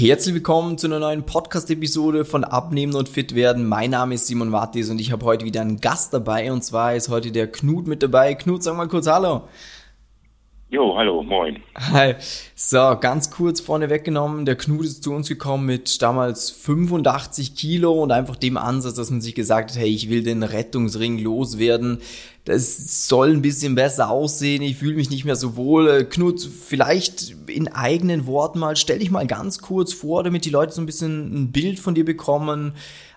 Herzlich willkommen zu einer neuen Podcast-Episode von Abnehmen und Fit werden. Mein Name ist Simon Wattis und ich habe heute wieder einen Gast dabei und zwar ist heute der Knut mit dabei. Knut, sag mal kurz Hallo. Jo, hallo, moin. Hi. So, ganz kurz vorne weggenommen. Der Knut ist zu uns gekommen mit damals 85 Kilo und einfach dem Ansatz, dass man sich gesagt hat, hey, ich will den Rettungsring loswerden. Das soll ein bisschen besser aussehen. Ich fühle mich nicht mehr so wohl. Äh, Knut, vielleicht in eigenen Worten mal, stell dich mal ganz kurz vor, damit die Leute so ein bisschen ein Bild von dir bekommen.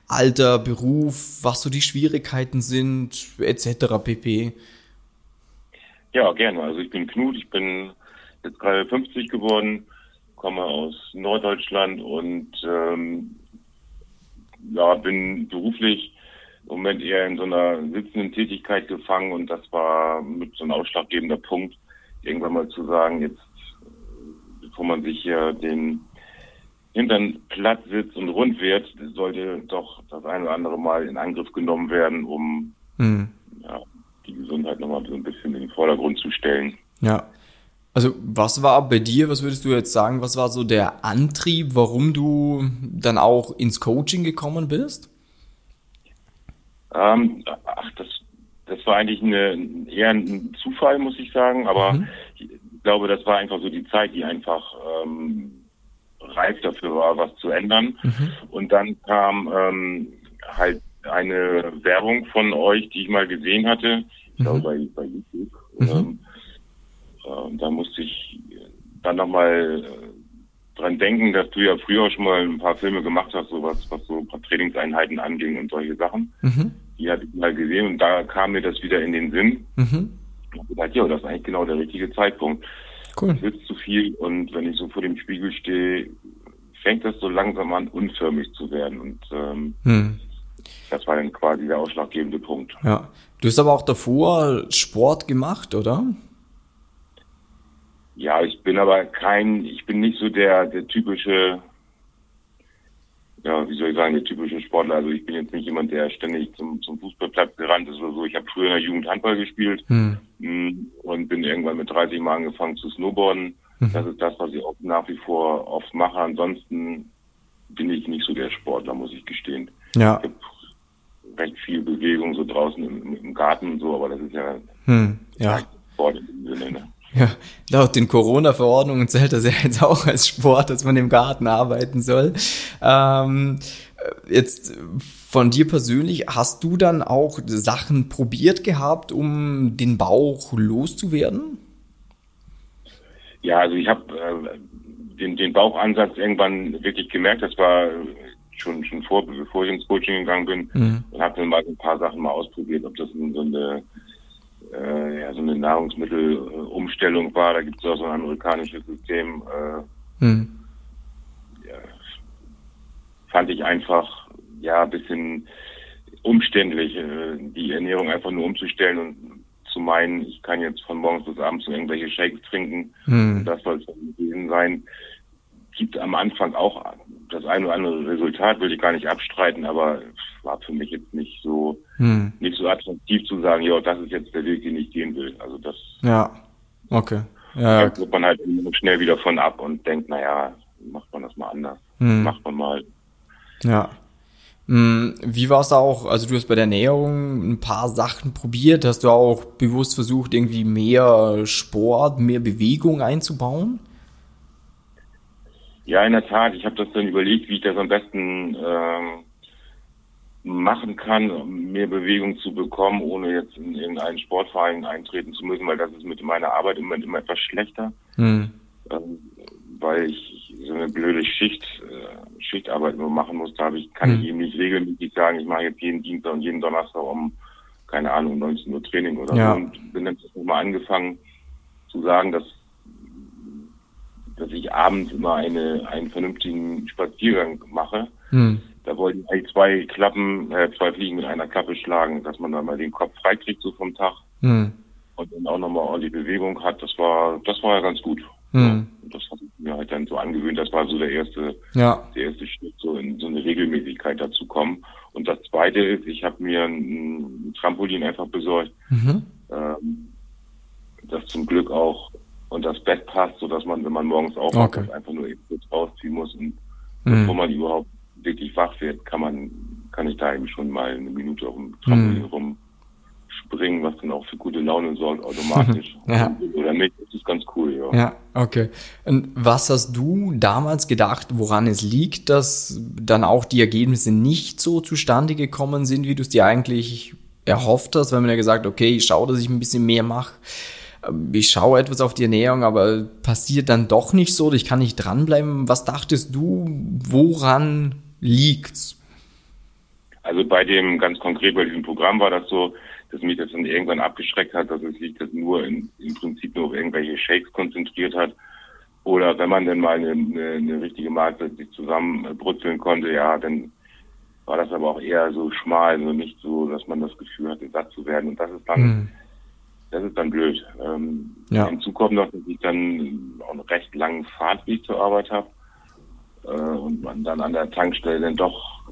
Alter, Beruf, was so die Schwierigkeiten sind, etc. pp. Ja, gerne. Also ich bin Knut, ich bin jetzt gerade 50 geworden, komme aus Norddeutschland und ähm, ja, bin beruflich im Moment eher in so einer sitzenden Tätigkeit gefangen und das war mit so ein ausschlaggebender Punkt, irgendwann mal zu sagen, jetzt bevor man sich hier den Hintern platt sitzt und rund wird, sollte doch das eine oder andere Mal in Angriff genommen werden, um mhm. Gesundheit nochmal so ein bisschen in den Vordergrund zu stellen. Ja. Also was war bei dir, was würdest du jetzt sagen, was war so der Antrieb, warum du dann auch ins Coaching gekommen bist? Ähm, ach, das, das war eigentlich eine, eher ein Zufall, muss ich sagen, aber mhm. ich glaube, das war einfach so die Zeit, die einfach ähm, reif dafür war, was zu ändern. Mhm. Und dann kam ähm, halt eine Werbung von euch, die ich mal gesehen hatte, ich mhm. glaube bei, bei YouTube. Mhm. Ähm, äh, da musste ich dann nochmal äh, dran denken, dass du ja früher schon mal ein paar Filme gemacht hast, so was, so ein paar Trainingseinheiten anging und solche Sachen. Mhm. Die hatte ich mal gesehen und da kam mir das wieder in den Sinn. Mhm. Ich habe gedacht, ja, das ist eigentlich genau der richtige Zeitpunkt. Cool. Ich sitze zu viel und wenn ich so vor dem Spiegel stehe, fängt das so langsam an, unförmig zu werden. Und ähm, hm. Das war dann quasi der ausschlaggebende Punkt. Ja. Du hast aber auch davor Sport gemacht, oder? Ja, ich bin aber kein, ich bin nicht so der, der typische, ja, wie soll ich sagen, der typische Sportler. Also ich bin jetzt nicht jemand, der ständig zum, zum Fußballplatz gerannt ist oder so. Ich habe früher in der Jugend Handball gespielt hm. Mm, und bin irgendwann mit 30 Mal angefangen zu snowboarden. Mhm. Das ist das, was ich auch nach wie vor oft mache. Ansonsten bin ich nicht so der Sportler, muss ich gestehen. Ja. Recht viel Bewegung so draußen im, im Garten und so, aber das ist ja, hm, ja. Sport im Sinne, ne? Ja, laut den Corona-Verordnungen zählt das ja jetzt auch als Sport, dass man im Garten arbeiten soll. Ähm, jetzt von dir persönlich, hast du dann auch Sachen probiert gehabt, um den Bauch loszuwerden? Ja, also ich habe äh, den, den Bauchansatz irgendwann wirklich gemerkt. Das war schon schon vor, bevor ich ins Coaching gegangen bin mhm. und habe dann mal ein paar Sachen mal ausprobiert, ob das so eine äh, ja, so eine Nahrungsmittelumstellung war. Da gibt es auch so ein amerikanisches System. Äh, mhm. ja, fand ich einfach ja ein bisschen umständlich, äh, die Ernährung einfach nur umzustellen und zu meinen, ich kann jetzt von morgens bis abends irgendwelche Shakes trinken. Mhm. Das soll es gewesen sein. Gibt am Anfang auch das ein oder andere Resultat will ich gar nicht abstreiten, aber war für mich jetzt nicht so hm. nicht so attraktiv zu sagen, ja, das ist jetzt der Weg, den ich gehen will. Also das Ja. Okay. Ja. Da wird man halt schnell wieder von ab und denkt, naja, macht man das mal anders. Hm. Macht man mal. Ja. Hm, wie war es auch, also du hast bei der Ernährung ein paar Sachen probiert, hast du auch bewusst versucht, irgendwie mehr Sport, mehr Bewegung einzubauen? Ja, in der Tat. Ich habe das dann überlegt, wie ich das am besten ähm, machen kann, um mehr Bewegung zu bekommen, ohne jetzt in irgendeinen Sportverein eintreten zu müssen, weil das ist mit meiner Arbeit immer, immer etwas schlechter. Hm. Ähm, weil ich so eine blöde Schicht, äh, Schichtarbeit nur machen muss, da ich, kann hm. ich eben nicht regelmäßig sagen, ich mache jetzt jeden Dienstag und jeden Donnerstag um, keine Ahnung, 19 Uhr Training oder ja. so. Und bin dann mal angefangen zu sagen, dass dass ich abends immer eine, einen vernünftigen Spaziergang mache. Hm. Da wollte ich eigentlich zwei Klappen, äh, zwei Fliegen mit einer Klappe schlagen, dass man dann mal den Kopf freikriegt so vom Tag hm. und dann auch nochmal ordentlich Bewegung hat. Das war, das war ja ganz gut. Hm. Ja, das habe ich mir halt dann so angewöhnt. Das war so der erste, ja. der erste Schritt, so in so eine Regelmäßigkeit dazu kommen. Und das zweite ist, ich habe mir ein Trampolin einfach besorgt, mhm. ähm, das zum Glück auch und das Bett passt, so dass man, wenn man morgens aufwacht, okay. einfach nur eben kurz rausziehen muss und mhm. bevor man überhaupt wirklich wach wird, kann man, kann ich da eben schon mal eine Minute auf dem Trampolin mhm. rum springen, was dann auch für gute Laune sorgt, automatisch. ja. Oder nicht, das ist ganz cool, ja. Ja, okay. Und was hast du damals gedacht, woran es liegt, dass dann auch die Ergebnisse nicht so zustande gekommen sind, wie du es dir eigentlich erhofft hast, weil man ja gesagt, okay, ich schaue, dass ich ein bisschen mehr mache. Ich schaue etwas auf die Ernährung, aber passiert dann doch nicht so, ich kann nicht dranbleiben. Was dachtest du, woran liegt's? Also bei dem, ganz konkret bei diesem Programm war das so, dass mich das dann irgendwann abgeschreckt hat, dass es sich das nur in, im Prinzip nur auf irgendwelche Shakes konzentriert hat. Oder wenn man dann mal eine, eine, eine richtige Mahlzeit sich zusammenbrutzeln konnte, ja, dann war das aber auch eher so schmal, also nicht so, dass man das Gefühl hatte, satt zu werden. Und das ist dann, mhm. Das ist dann blöd. Ähm, ja. Hinzu kommt noch, dass ich dann auch einen recht langen Fahrtweg zur Arbeit habe äh, und man dann an der Tankstelle dann doch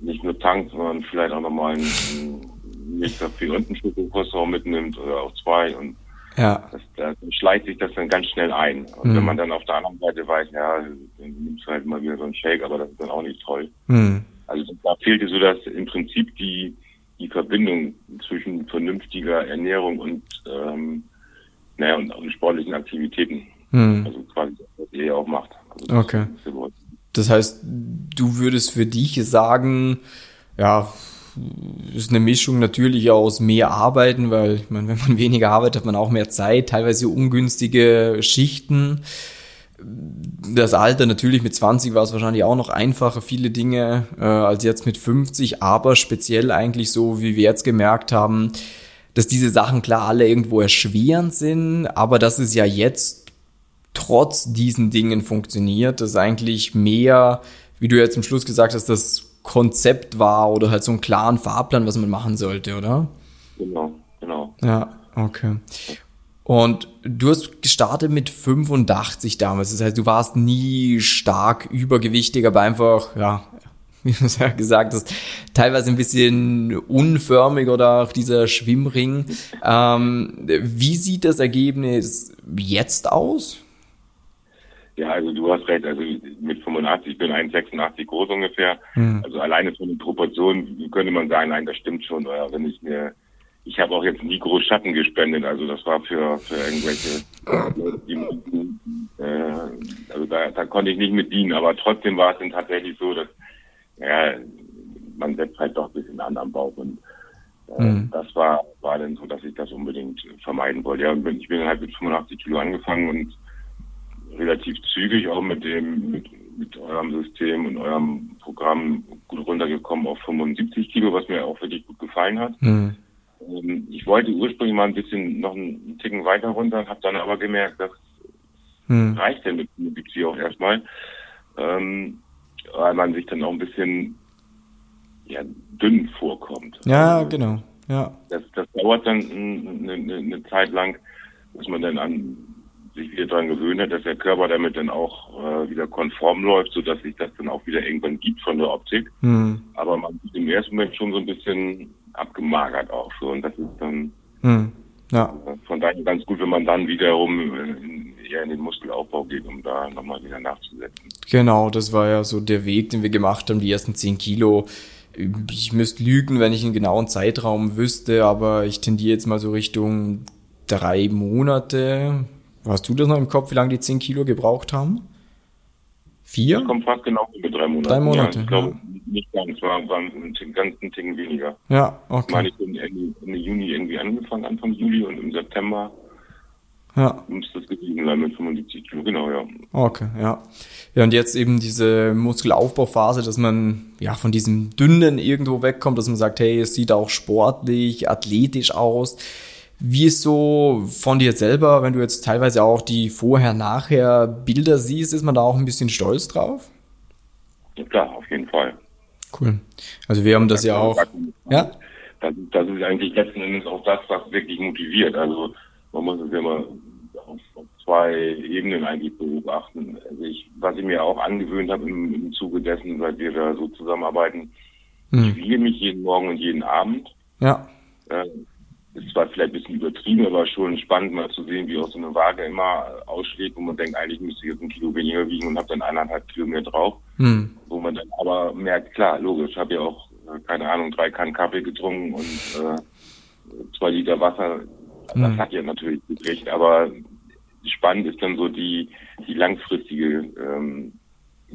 nicht nur tankt, sondern vielleicht auch nochmal einen, nicht Kaffee und einen Schokokroissant mitnimmt oder auch zwei und ja. Das, da schleicht sich das dann ganz schnell ein. Und mhm. wenn man dann auf der anderen Seite weiß, ja, dann nimmst du halt mal wieder so einen Shake, aber das ist dann auch nicht toll. Mhm. Also da fehlte so dass im Prinzip die, die Verbindung zwischen vernünftiger Ernährung und, ähm, naja, und, und sportlichen Aktivitäten. Mhm. Also quasi das, was ihr auch macht. Also das okay. Das heißt, du würdest für dich sagen, ja, ist eine Mischung natürlich aus mehr Arbeiten, weil ich meine, wenn man weniger arbeitet, hat man auch mehr Zeit, teilweise ungünstige Schichten das Alter natürlich mit 20 war es wahrscheinlich auch noch einfacher, viele Dinge äh, als jetzt mit 50, aber speziell eigentlich so, wie wir jetzt gemerkt haben, dass diese Sachen klar alle irgendwo erschwerend sind, aber dass es ja jetzt trotz diesen Dingen funktioniert, dass eigentlich mehr, wie du jetzt zum Schluss gesagt hast, das Konzept war oder halt so einen klaren Fahrplan, was man machen sollte, oder? Genau, genau. Ja, okay. Und du hast gestartet mit 85 damals. Das heißt, du warst nie stark übergewichtig, aber einfach, ja, wie du es ja gesagt hast, teilweise ein bisschen unförmig oder auch dieser Schwimmring. Ähm, wie sieht das Ergebnis jetzt aus? Ja, also du hast recht, also mit 85, ich bin 1,86 groß ungefähr. Hm. Also alleine von den Proportionen könnte man sagen, nein, das stimmt schon. Oder wenn ich mir ich habe auch jetzt nie groß Schatten gespendet, also das war für, für irgendwelche Leute, die, äh, also da, da konnte ich nicht mit dienen, aber trotzdem war es dann tatsächlich so, dass ja, man setzt halt doch ein bisschen an am Bauch und äh, mhm. das war, war dann so, dass ich das unbedingt vermeiden wollte. Ja, ich bin halt mit 85 Kilo angefangen und relativ zügig auch mit dem, mit, mit eurem System und eurem Programm gut runtergekommen auf 75 Kilo, was mir auch wirklich gut gefallen hat. Mhm. Ähm, ich wollte ursprünglich mal ein bisschen noch einen Ticken weiter runter, habe dann aber gemerkt, das hm. reicht ja mit Mobility auch erstmal, ähm, weil man sich dann auch ein bisschen ja, dünn vorkommt. Ja, also, genau. Ja. Das, das dauert dann eine, eine, eine Zeit lang, dass man dann an sich wieder daran gewöhnt hat, dass der Körper damit dann auch äh, wieder konform läuft, so dass sich das dann auch wieder irgendwann gibt von der Optik. Hm. Aber man sieht im ersten Moment schon so ein bisschen abgemagert auch so. Und das ist dann hm. ja. von daher ganz gut, wenn man dann wiederum in, eher in den Muskelaufbau geht, um da nochmal wieder nachzusetzen. Genau, das war ja so der Weg, den wir gemacht haben, die ersten 10 Kilo. Ich müsste lügen, wenn ich einen genauen Zeitraum wüsste, aber ich tendiere jetzt mal so Richtung drei Monate. Hast du das noch im Kopf, wie lange die 10 Kilo gebraucht haben? Vier? Das kommt fast genau mit drei Monaten. Drei Monate. Ja, ich glaube, ja. Nicht ganz, war, war ein ganzen Ticken weniger. Ja, okay. Ich meine, ich bin Ende, Juni irgendwie angefangen, Anfang Juli und im September ja. müsste das gewesen sein mit 75 Kilo, genau, ja. Okay, ja. Ja, und jetzt eben diese Muskelaufbauphase, dass man ja von diesem Dünnen irgendwo wegkommt, dass man sagt, hey, es sieht auch sportlich, athletisch aus. Wie ist so von dir selber, wenn du jetzt teilweise auch die vorher-nachher Bilder siehst, ist man da auch ein bisschen stolz drauf? Ja, klar. Cool. Also wir haben das, das ja auch. ja? Das, das, ist eigentlich letzten Endes auch das, was wirklich motiviert. Also man muss es immer auf, auf zwei Ebenen eigentlich beobachten. Also ich, was ich mir auch angewöhnt habe im, im Zuge dessen, seit wir da so zusammenarbeiten, hm. ich wiege mich jeden Morgen und jeden Abend. Ja. Äh, ist zwar vielleicht ein bisschen übertrieben, aber schon spannend mal zu sehen, wie auch so eine Waage immer ausschlägt, wo man denkt, eigentlich müsste ich jetzt ein Kilo weniger wiegen und habe dann eineinhalb Kilo mehr drauf. Hm. Wo man dann aber merkt, klar, logisch, habe ja auch, äh, keine Ahnung, drei Kannen Kaffee getrunken und äh, zwei Liter Wasser. Das hm. hat ja natürlich gekriegt, aber spannend ist dann so die, die langfristige, ähm,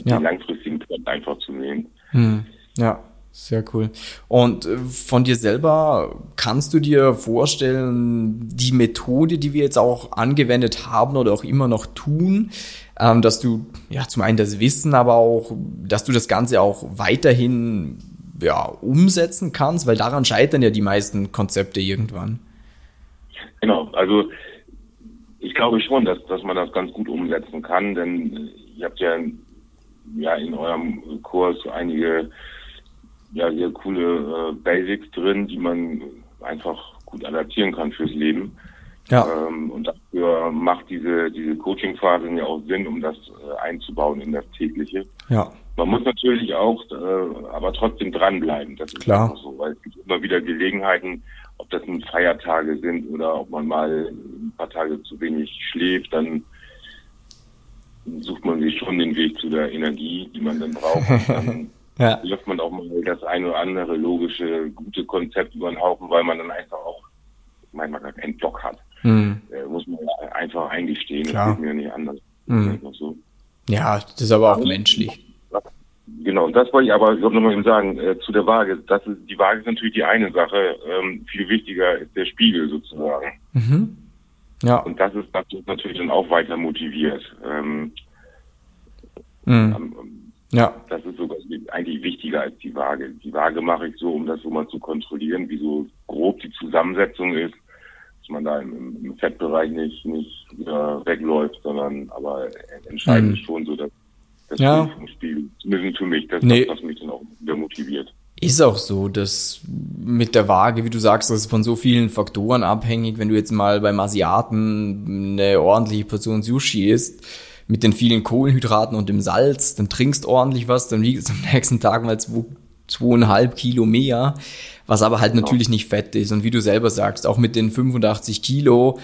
ja. den langfristigen Trend einfach zu sehen. Hm. Ja. Sehr cool. Und äh, von dir selber kannst du dir vorstellen, die Methode, die wir jetzt auch angewendet haben oder auch immer noch tun, ähm, dass du ja zum einen das Wissen, aber auch, dass du das Ganze auch weiterhin ja, umsetzen kannst, weil daran scheitern ja die meisten Konzepte irgendwann. Genau, also ich glaube schon, dass, dass man das ganz gut umsetzen kann, denn ihr habt ja, ja in eurem Kurs einige ja sehr coole äh, Basics drin, die man einfach gut adaptieren kann fürs Leben. Ja. Ähm, und dafür macht diese, diese Coaching-Phase ja auch Sinn, um das äh, einzubauen in das tägliche. Ja. Man muss natürlich auch, äh, aber trotzdem dranbleiben. Das ist Klar. so, weil es gibt immer wieder Gelegenheiten, ob das nun Feiertage sind oder ob man mal ein paar Tage zu wenig schläft, dann sucht man sich schon den Weg zu der Energie, die man dann braucht. Dann ja. wirft man auch mal das eine oder andere logische, gute Konzept über den Haufen, weil man dann einfach auch manchmal gar keinen Bock hat. Hm. Äh, muss man einfach eingestehen, Klar. das geht mir nicht anders. Hm. So. Ja, das ist aber auch menschlich. Genau, das wollte ich aber, ich wollte nochmal eben sagen, äh, zu der Waage. Das ist, die Waage ist natürlich die eine Sache. Ähm, viel wichtiger ist der Spiegel sozusagen. Mhm. Ja. Und das ist, das ist natürlich dann auch weiter motiviert. Ähm, mhm. Ja. Das ist sogar eigentlich wichtiger als die Waage. Die Waage mache ich so, um das so mal zu kontrollieren, wie so grob die Zusammensetzung ist, dass man da im, im Fettbereich nicht, nicht wieder wegläuft, sondern aber entscheidend mhm. ist schon so, dass das ja. Spiel, zumindest für mich, das nee. das, was mich dann auch wieder motiviert. Ist auch so, dass mit der Waage, wie du sagst, das ist von so vielen Faktoren abhängig. Wenn du jetzt mal beim Asiaten eine ordentliche Portion Sushi isst, mit den vielen Kohlenhydraten und dem Salz, dann trinkst ordentlich was, dann wiegst du am nächsten Tag mal zwei, zweieinhalb Kilo mehr, was aber halt natürlich nicht fett ist. Und wie du selber sagst, auch mit den 85 Kilo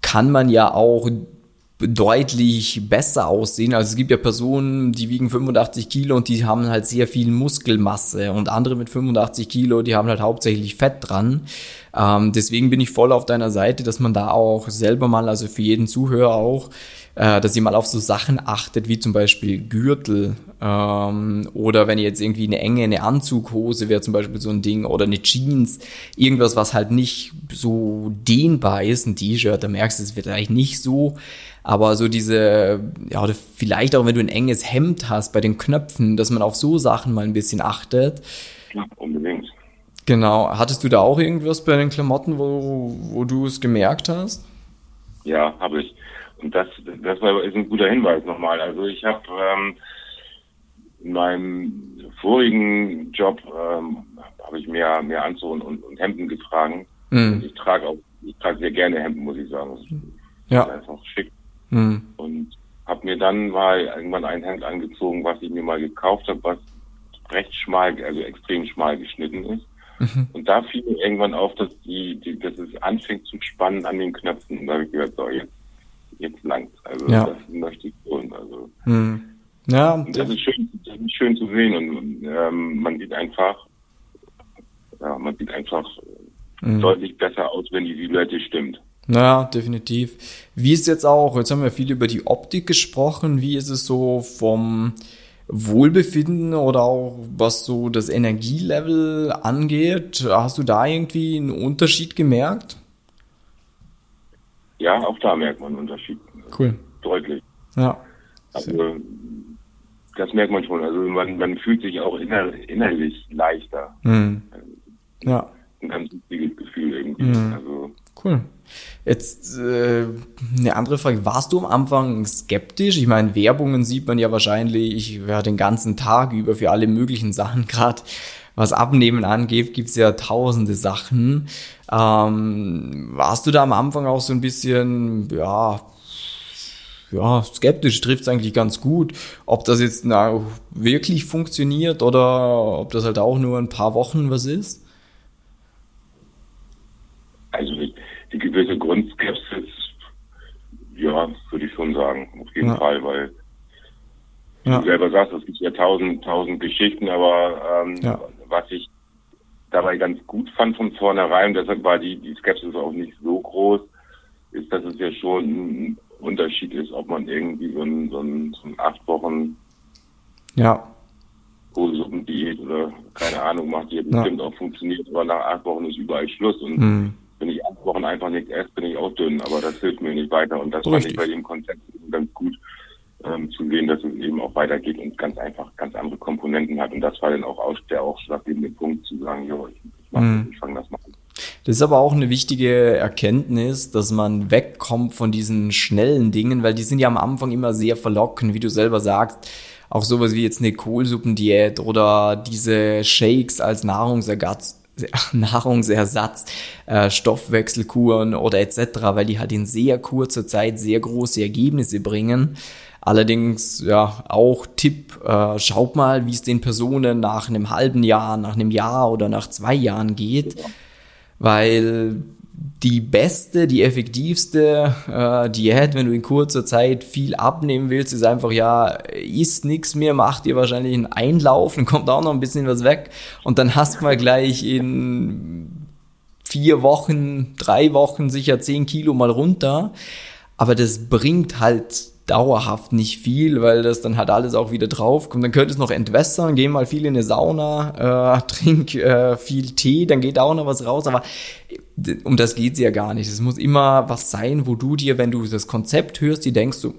kann man ja auch deutlich besser aussehen. Also es gibt ja Personen, die wiegen 85 Kilo und die haben halt sehr viel Muskelmasse und andere mit 85 Kilo, die haben halt hauptsächlich Fett dran. Ähm, deswegen bin ich voll auf deiner Seite, dass man da auch selber mal, also für jeden Zuhörer auch, äh, dass ihr mal auf so Sachen achtet, wie zum Beispiel Gürtel ähm, oder wenn ihr jetzt irgendwie eine enge, eine Anzughose wäre zum Beispiel so ein Ding oder eine Jeans, irgendwas, was halt nicht so dehnbar ist, ein T-Shirt, da merkst du es vielleicht nicht so, aber so diese, ja, oder vielleicht auch wenn du ein enges Hemd hast bei den Knöpfen, dass man auf so Sachen mal ein bisschen achtet. Ja, unbedingt. Genau. Hattest du da auch irgendwas bei den Klamotten, wo, wo du es gemerkt hast? Ja, habe ich. Und das, das ist ein guter Hinweis nochmal. Also ich habe ähm, in meinem vorigen Job ähm, habe ich mehr, mehr Anzug und, und, und Hemden getragen. Mhm. Und ich trage auch, ich trage sehr gerne Hemden, muss ich sagen. Das ja. einfach schick. Mhm. Und habe mir dann mal irgendwann ein Hemd angezogen, was ich mir mal gekauft habe, was recht schmal, also extrem schmal geschnitten ist. Mhm. Und da fiel mir irgendwann auf, dass die, die, dass es anfängt zu spannen an den Knöpfen. Und da habe ich gedacht, so, jetzt jetzt langt. Also ja. das möchte ich tun. Also hm. ja, das, das, ist schön, das ist schön zu sehen und, ähm, man sieht einfach, ja, man sieht einfach hm. deutlich besser aus, wenn die Silhouette stimmt. Ja, definitiv. Wie ist jetzt auch, jetzt haben wir viel über die Optik gesprochen, wie ist es so vom Wohlbefinden oder auch was so das Energielevel angeht? Hast du da irgendwie einen Unterschied gemerkt? Ja, auch da merkt man einen Unterschied. Cool. Deutlich. Ja. Also, das merkt man schon. Also man, man fühlt sich auch inner, innerlich leichter. Mhm. Ja. Ein ganz wichtiges Gefühl irgendwie. Mhm. Also, cool. Jetzt äh, eine andere Frage. Warst du am Anfang skeptisch? Ich meine, Werbungen sieht man ja wahrscheinlich ja, den ganzen Tag über für alle möglichen Sachen. Gerade was Abnehmen angeht, gibt's ja tausende Sachen. Ähm, warst du da am Anfang auch so ein bisschen, ja, ja, skeptisch trifft's eigentlich ganz gut, ob das jetzt na, wirklich funktioniert oder ob das halt auch nur ein paar Wochen was ist? Also die, gewisse Grundskepsis, ja, würde ich schon sagen, auf jeden ja. Fall, weil ja. du selber sagst, es gibt ja tausend, tausend Geschichten, aber ähm, ja. Was ich dabei ganz gut fand von vornherein, deshalb war die, die Skepsis auch nicht so groß, ist, dass es ja schon ein Unterschied ist, ob man irgendwie so ein, so ein, so ein acht Wochen ja. Kohlsuppendiät oder keine Ahnung macht, die ja bestimmt auch funktioniert, aber nach acht Wochen ist überall Schluss und mhm. wenn ich acht Wochen einfach nichts esse, bin ich auch dünn, aber das hilft mir nicht weiter und das Richtig. fand ich bei dem Konzept ganz gut ähm, zu sehen, dass es eben auch weitergeht und ganz einfach ganz andere Komponenten hat und das war dann auch aus, der ausschlaggebende Punkt zu sagen, jo, ich, ich, mhm. ich fange das mal an. Das ist aber auch eine wichtige Erkenntnis, dass man wegkommt von diesen schnellen Dingen, weil die sind ja am Anfang immer sehr verlockend, wie du selber sagst. Auch sowas wie jetzt eine Kohlsuppendiät oder diese Shakes als Nahrungsersatz, Nahrungsersatz, äh, Stoffwechselkuren oder etc., weil die halt in sehr kurzer Zeit sehr große Ergebnisse bringen. Allerdings, ja, auch Tipp, äh, schaut mal, wie es den Personen nach einem halben Jahr, nach einem Jahr oder nach zwei Jahren geht. Weil die beste, die effektivste äh, Diät, wenn du in kurzer Zeit viel abnehmen willst, ist einfach, ja, isst nichts mehr, mach dir wahrscheinlich einen Einlauf, dann kommt auch noch ein bisschen was weg und dann hast du mal gleich in vier Wochen, drei Wochen sicher zehn Kilo mal runter. Aber das bringt halt dauerhaft nicht viel, weil das dann halt alles auch wieder drauf kommt. Dann könntest du noch entwässern, geh mal viel in eine Sauna, äh, trink äh, viel Tee, dann geht auch noch was raus. Aber um das geht's ja gar nicht. Es muss immer was sein, wo du dir, wenn du das Konzept hörst, die denkst du,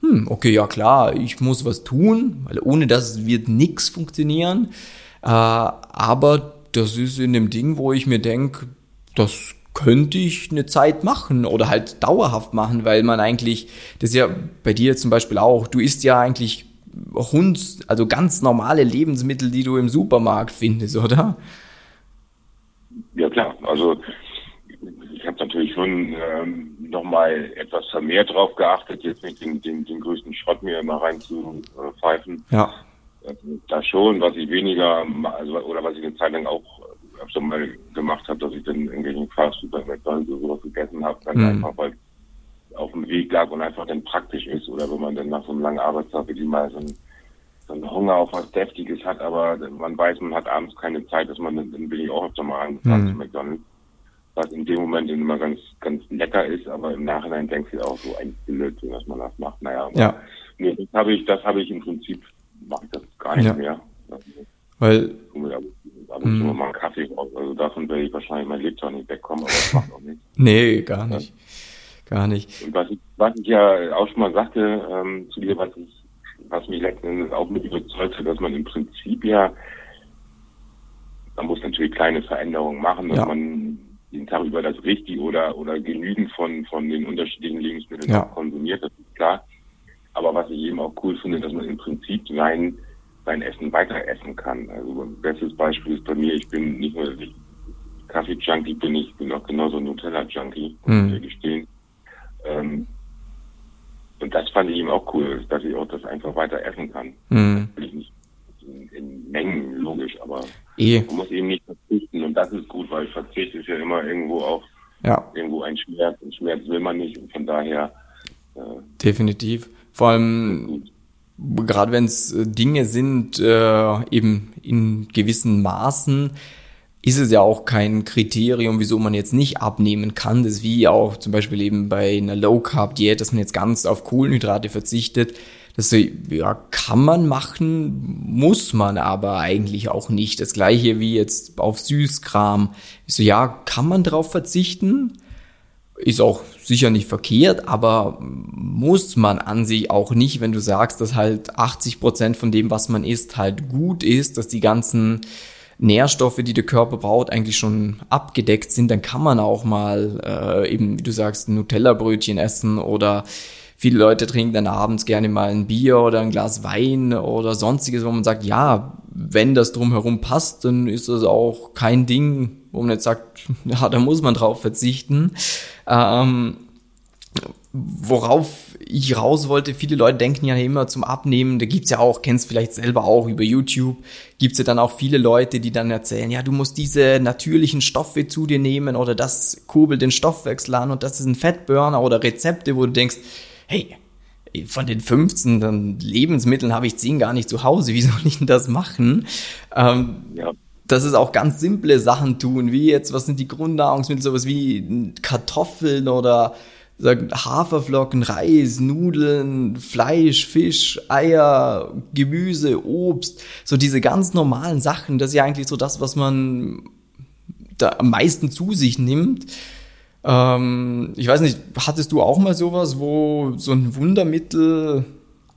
hm, okay, ja klar, ich muss was tun, weil ohne das wird nix funktionieren. Äh, aber das ist in dem Ding, wo ich mir denk, das könnte ich eine Zeit machen oder halt dauerhaft machen, weil man eigentlich, das ist ja bei dir zum Beispiel auch, du isst ja eigentlich Hund, also ganz normale Lebensmittel, die du im Supermarkt findest, oder? Ja klar, also ich habe natürlich schon ähm, nochmal etwas vermehrt drauf geachtet, jetzt nicht den, den, den größten Schrott mir immer reinzupfeifen. Ja. Also, das schon, was ich weniger, also oder was ich eine Zeit lang auch öfter mal gemacht habe, dass ich dann irgendwelchen Fastfood bei McDonalds oder sowas gegessen habe, dann mhm. einfach weil auf dem Weg lag und einfach dann praktisch ist oder wenn man dann nach so einem langen Arbeitstag wirklich mal so einen, so einen Hunger auf was Deftiges hat, aber man weiß, man hat abends keine Zeit, dass man dann, dann bin ich auch öfter mal angefahren mhm. zu McDonalds. Was in dem Moment immer ganz, ganz lecker ist, aber im Nachhinein denkst du auch so ein Blödsinn, dass man das macht. Naja, ja. nee, das habe ich, das habe ich im Prinzip, mache ich das gar nicht ja. mehr. Weil ab und zu mhm. mal einen Kaffee raus. Also davon werde ich wahrscheinlich mein Lebtag nicht wegkommen, aber das macht auch nichts. Nee, gar nicht. Gar nicht. Und was ich, was ich ja auch schon mal sagte ähm, zu dir, was ich, was mich letzten Endes auch mit überzeugt hat, dass man im Prinzip ja, man muss natürlich kleine Veränderungen machen, dass ja. man jeden Tag über das richtig oder oder genügend von von den unterschiedlichen Lebensmitteln ja. konsumiert, das ist klar. Aber was ich eben auch cool finde, dass man im Prinzip sein sein Essen weiter essen kann. Also bestes Beispiel ist bei mir, ich bin nicht nur Kaffee-Junkie, bin ich bin auch genauso Nutella-Junkie, muss mhm. ich gestehen. Ähm, und das fand ich eben auch cool, dass ich auch das einfach weiter essen kann. Mhm. Nicht in, in, Mengen, logisch, aber e. man muss eben nicht verzichten und das ist gut, weil Verzicht ist ja immer irgendwo auch ja. irgendwo ein Schmerz und Schmerz will man nicht und von daher äh, Definitiv. Vor allem gerade wenn es äh, Dinge sind, äh, eben in gewissen Maßen, ist es ja auch kein Kriterium, wieso man jetzt nicht abnehmen kann. Das ist wie auch zum Beispiel eben bei einer Low-Carb-Diät, dass man jetzt ganz auf Kohlenhydrate verzichtet. Das ja, kann man machen, muss man aber eigentlich auch nicht. Das gleiche wie jetzt auf Süßkram. So, ja, kann man drauf verzichten? Ist auch sicher nicht verkehrt, aber muss man an sich auch nicht, wenn du sagst, dass halt 80 Prozent von dem, was man isst, halt gut ist, dass die ganzen Nährstoffe, die der Körper braucht, eigentlich schon abgedeckt sind, dann kann man auch mal äh, eben, wie du sagst, Nutella-Brötchen essen oder viele Leute trinken dann abends gerne mal ein Bier oder ein Glas Wein oder sonstiges, wo man sagt, ja, wenn das drumherum passt, dann ist das auch kein Ding, wo man jetzt sagt, ja, da muss man drauf verzichten. Ähm, worauf ich raus wollte, viele Leute denken ja immer zum Abnehmen, da gibt's ja auch, kennst vielleicht selber auch über YouTube, gibt's ja dann auch viele Leute, die dann erzählen, ja, du musst diese natürlichen Stoffe zu dir nehmen oder das kurbelt den Stoffwechsel an und das ist ein Fettburner oder Rezepte, wo du denkst, hey, von den 15 dann Lebensmitteln habe ich 10 gar nicht zu Hause, wie soll ich denn das machen? Ähm, ja. Dass es auch ganz simple Sachen tun, wie jetzt, was sind die Grundnahrungsmittel, sowas wie Kartoffeln oder Haferflocken, Reis, Nudeln, Fleisch, Fisch, Eier, Gemüse, Obst, so diese ganz normalen Sachen, das ist ja eigentlich so das, was man da am meisten zu sich nimmt. Ähm, ich weiß nicht, hattest du auch mal sowas, wo so ein Wundermittel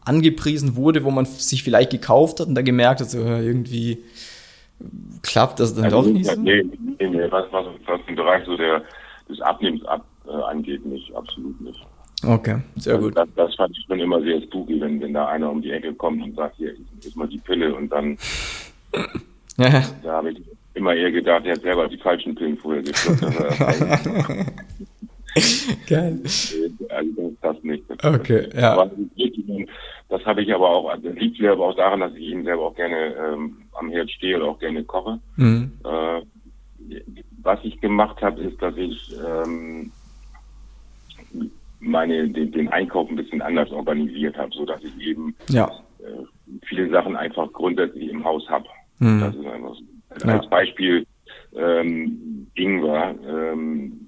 angepriesen wurde, wo man sich vielleicht gekauft hat und dann gemerkt hat, so irgendwie klappt das dann also doch nicht so? Nee, nee, nee, was, was, was im Bereich so der, des Abnehmens ab, äh, angeht, nicht, absolut nicht. Okay, sehr gut. Das, das, fand ich schon immer sehr spooky, wenn, wenn da einer um die Ecke kommt und sagt, hier, ist mal die Pille und dann ja. da habe ich immer eher gedacht, er hat selber die falschen Pillen vorher geschluckt. Geil. Also das nicht. Das okay, ja. Das habe ich aber auch, also liegt mir aber auch daran, dass ich eben selber auch gerne ähm, am Herd stehe oder auch gerne koche. Mhm. Äh, was ich gemacht habe, ist, dass ich ähm, meine den, den Einkauf ein bisschen anders organisiert habe, so dass ich eben ja. äh, viele Sachen einfach grundsätzlich im Haus habe. Mhm. Das ist einfach so. Ja. Als Beispiel ähm, Ingwer. Ähm,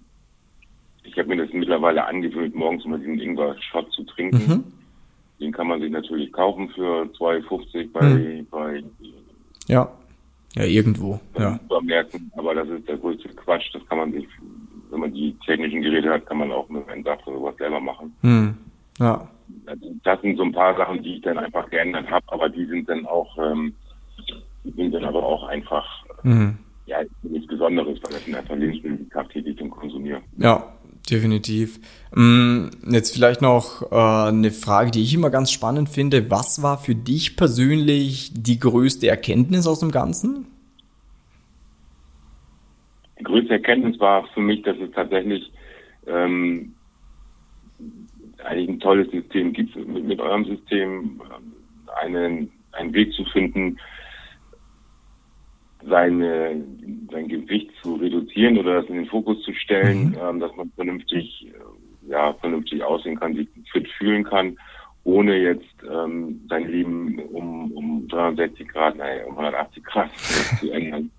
ich habe mir das mittlerweile angewöhnt, morgens mal diesen Ingwer-Shot zu trinken. Mhm. Den kann man sich natürlich kaufen für 2,50 bei, mhm. bei ja. Ja, irgendwo. Ja. Supermärkten, aber das ist der größte Quatsch. Das kann man sich, wenn man die technischen Geräte hat, kann man auch mit einem Saft oder sowas selber machen. Mhm. Ja. Das sind so ein paar Sachen, die ich dann einfach geändert habe, aber die sind dann auch ähm, sind dann aber auch einfach mhm. ja nichts Besonderes, weil das sind einfach Lebensmittel, die ich tagtäglich konsumiere. Ja, definitiv. Mm, jetzt vielleicht noch äh, eine Frage, die ich immer ganz spannend finde. Was war für dich persönlich die größte Erkenntnis aus dem Ganzen? Die größte Erkenntnis war für mich, dass es tatsächlich ähm, eigentlich ein tolles System gibt, mit, mit eurem System äh, einen, einen Weg zu finden, seine, sein Gewicht zu reduzieren oder das in den Fokus zu stellen, mhm. ähm, dass man vernünftig, äh, ja, vernünftig aussehen kann, sich fit fühlen kann, ohne jetzt ähm, sein Leben um, um 360 Grad, naja, um 180 Grad zu ändern.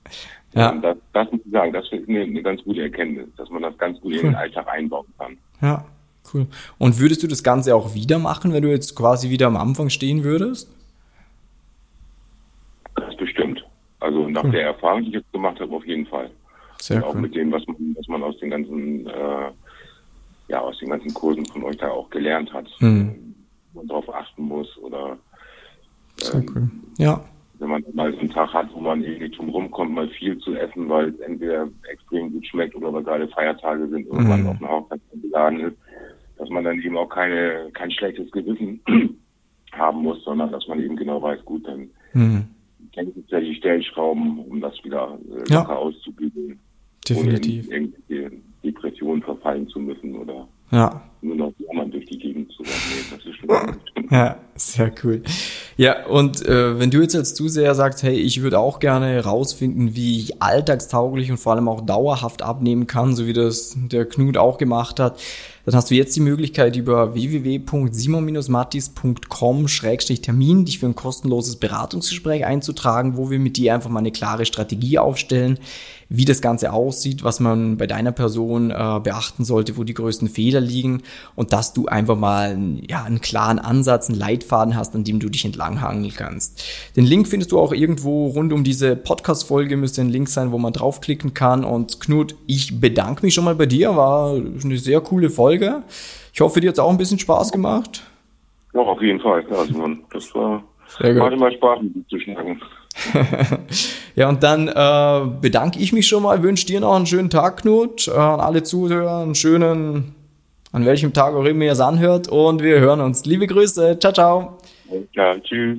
Ja. Ähm, das, das muss ich sagen, das ist eine, eine ganz gute Erkenntnis, dass man das ganz gut cool. in den Alltag einbauen kann. Ja, cool. Und würdest du das Ganze auch wieder machen, wenn du jetzt quasi wieder am Anfang stehen würdest? Also nach hm. der Erfahrung, die ich jetzt gemacht habe, auf jeden Fall. Sehr Und auch mit dem, was man, was man aus den ganzen, äh, ja, aus den ganzen Kursen von euch da auch gelernt hat, hm. wo man darauf achten muss oder Sehr ähm, cool. Ja. Wenn man mal so einen Tag hat, wo man irgendwie drum rumkommt, mal viel zu essen, weil es entweder extrem gut schmeckt oder weil gerade Feiertage sind oder hm. man auf einer Hochzeit geladen ist, dass man dann eben auch keine, kein schlechtes Gewissen haben muss, sondern dass man eben genau weiß, gut, dann hm kennst ja die Stellschrauben, um das wieder äh, ja. auszubügeln. Definitiv. Ohne in irgendwelche Depressionen verfallen zu müssen oder ja. nur noch anderen durch die Gegend zu rennen. Das ist schon Ja, sehr cool. Ja, und äh, wenn du jetzt als Zuseher sagst, hey, ich würde auch gerne herausfinden, wie ich alltagstauglich und vor allem auch dauerhaft abnehmen kann, so wie das der Knut auch gemacht hat, dann hast du jetzt die Möglichkeit über www.simon-mattis.com-termin dich für ein kostenloses Beratungsgespräch einzutragen, wo wir mit dir einfach mal eine klare Strategie aufstellen, wie das Ganze aussieht, was man bei deiner Person äh, beachten sollte, wo die größten Fehler liegen und dass du einfach mal ja, einen klaren Ansatz, einen Leitfaden hast, an dem du dich entlanghangeln kannst. Den Link findest du auch irgendwo rund um diese Podcast-Folge, müsste ein Link sein, wo man draufklicken kann. Und Knut, ich bedanke mich schon mal bei dir, war eine sehr coole Folge. Ich hoffe, dir hat es auch ein bisschen Spaß gemacht. Ja, auf jeden Fall. Also, das war, Sehr gut. macht immer Spaß, mit dir zu schnacken. ja, und dann äh, bedanke ich mich schon mal, wünsche dir noch einen schönen Tag, Knut, äh, an alle Zuhörer, einen schönen, an welchem Tag auch immer ihr es anhört und wir hören uns. Liebe Grüße, ciao, ciao. Ja, tschüss.